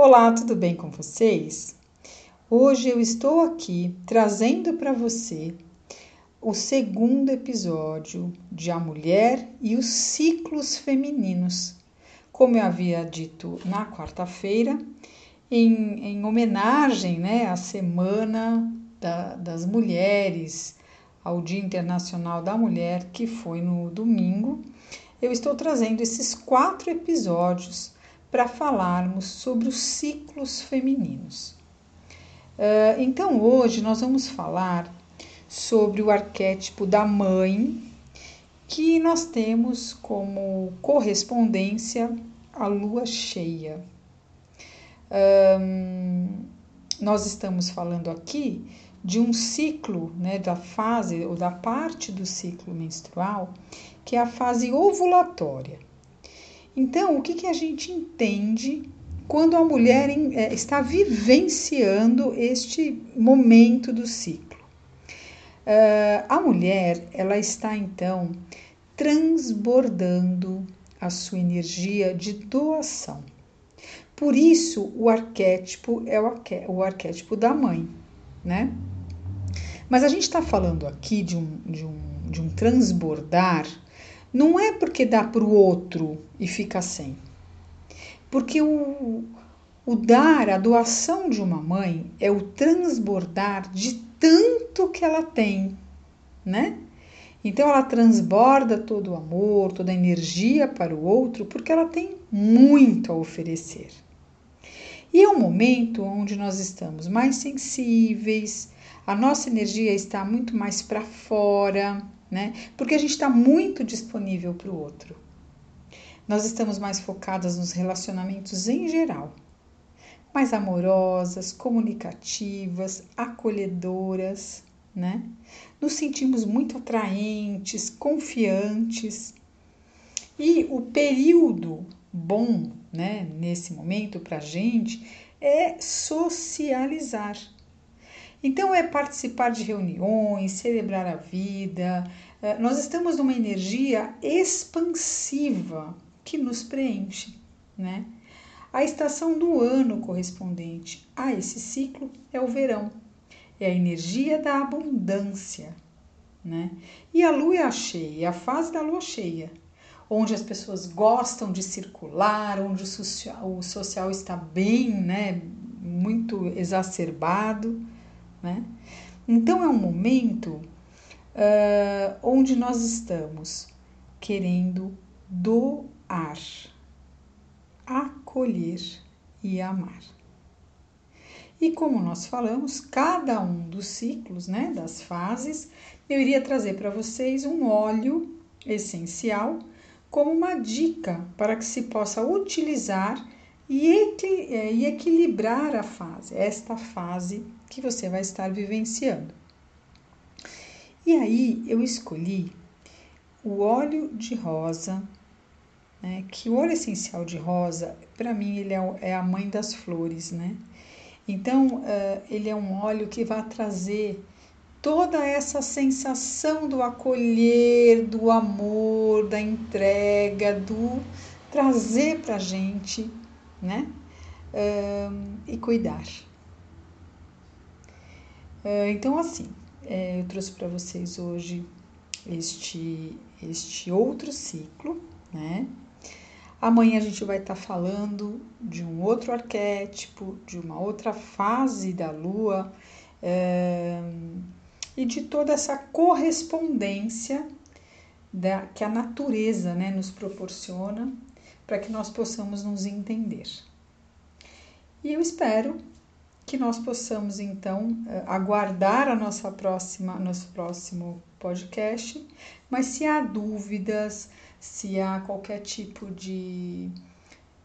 Olá, tudo bem com vocês? Hoje eu estou aqui trazendo para você o segundo episódio de A Mulher e os Ciclos Femininos. Como eu havia dito na quarta-feira, em, em, homenagem né, à Semana da, das Mulheres, ao Dia Internacional da Mulher, que foi no domingo, eu estou trazendo esses quatro episódios para falarmos sobre os ciclos femininos. Uh, então, hoje nós vamos falar sobre o arquétipo da mãe, que nós temos como correspondência a lua cheia. Nós estamos falando aqui de um ciclo, né, da fase ou da parte do ciclo menstrual, que é a fase ovulatória. Então, o que, que a gente entende quando a mulher é, está vivenciando este momento do ciclo? Uh, a mulher, ela está então transbordando a sua energia de doação. Por isso, o arquétipo é o arquétipo da mãe, né? Mas a gente está falando aqui de um, de um, de um transbordar não é porque dá para o outro e fica sem. Porque o, o dar, a doação de uma mãe é o transbordar de tanto que ela tem, né? Então ela transborda todo o amor, toda a energia para o outro, porque ela tem muito a oferecer. E é um momento onde nós estamos mais sensíveis, a nossa energia está muito mais para fora, né? Porque a gente está muito disponível para o outro. Nós estamos mais focadas nos relacionamentos em geral, mais amorosas, comunicativas, acolhedoras, né? Nos sentimos muito atraentes, confiantes. E o período bom, né, nesse momento para a gente é socializar então, é participar de reuniões, celebrar a vida. Eh, nós estamos numa energia expansiva que nos preenche, né? A estação do ano correspondente a esse ciclo é o verão, é a energia da abundância, né? E a lua é cheia, a fase da lua cheia, onde as pessoas gostam de circular, onde o social está bem, né? Muito exacerbado né? Então é um momento uh, onde nós estamos querendo doar, acolher e amar. E como nós falamos, cada um dos ciclos, né, das fases, eu iria trazer para vocês um óleo essencial como uma dica para que se possa utilizar e, é, e equilibrar a fase, esta fase que você vai estar vivenciando. E aí eu escolhi o óleo de rosa, né? Que o óleo essencial de rosa, para mim, ele é, é, a mãe das flores, né? Então, ele é um óleo que vai trazer toda essa sensação do acolher, do amor, da entrega, do trazer para gente né? Uh, e cuidar. Uh, então, assim, é, eu trouxe para vocês hoje este, este outro ciclo, né? Amanhã a gente vai estar tá falando de um outro arquétipo, de uma outra fase da lua uh, e de toda essa correspondência da, que a natureza né, nos proporciona para que nós possamos nos entender. E eu espero que nós possamos então eh, aguardar a nossa próxima, nosso próximo podcast. Mas se há dúvidas, se há qualquer tipo de,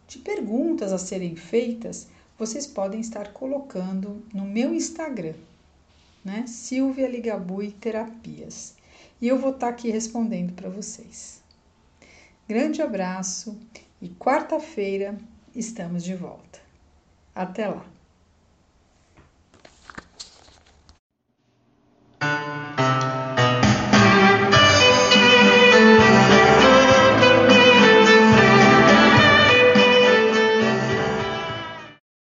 de perguntas a serem feitas, vocês podem estar colocando no meu Instagram, né? Silvia Ligabui Terapias. E eu vou estar aqui respondendo para vocês. Grande abraço e quarta-feira estamos de volta. Até lá!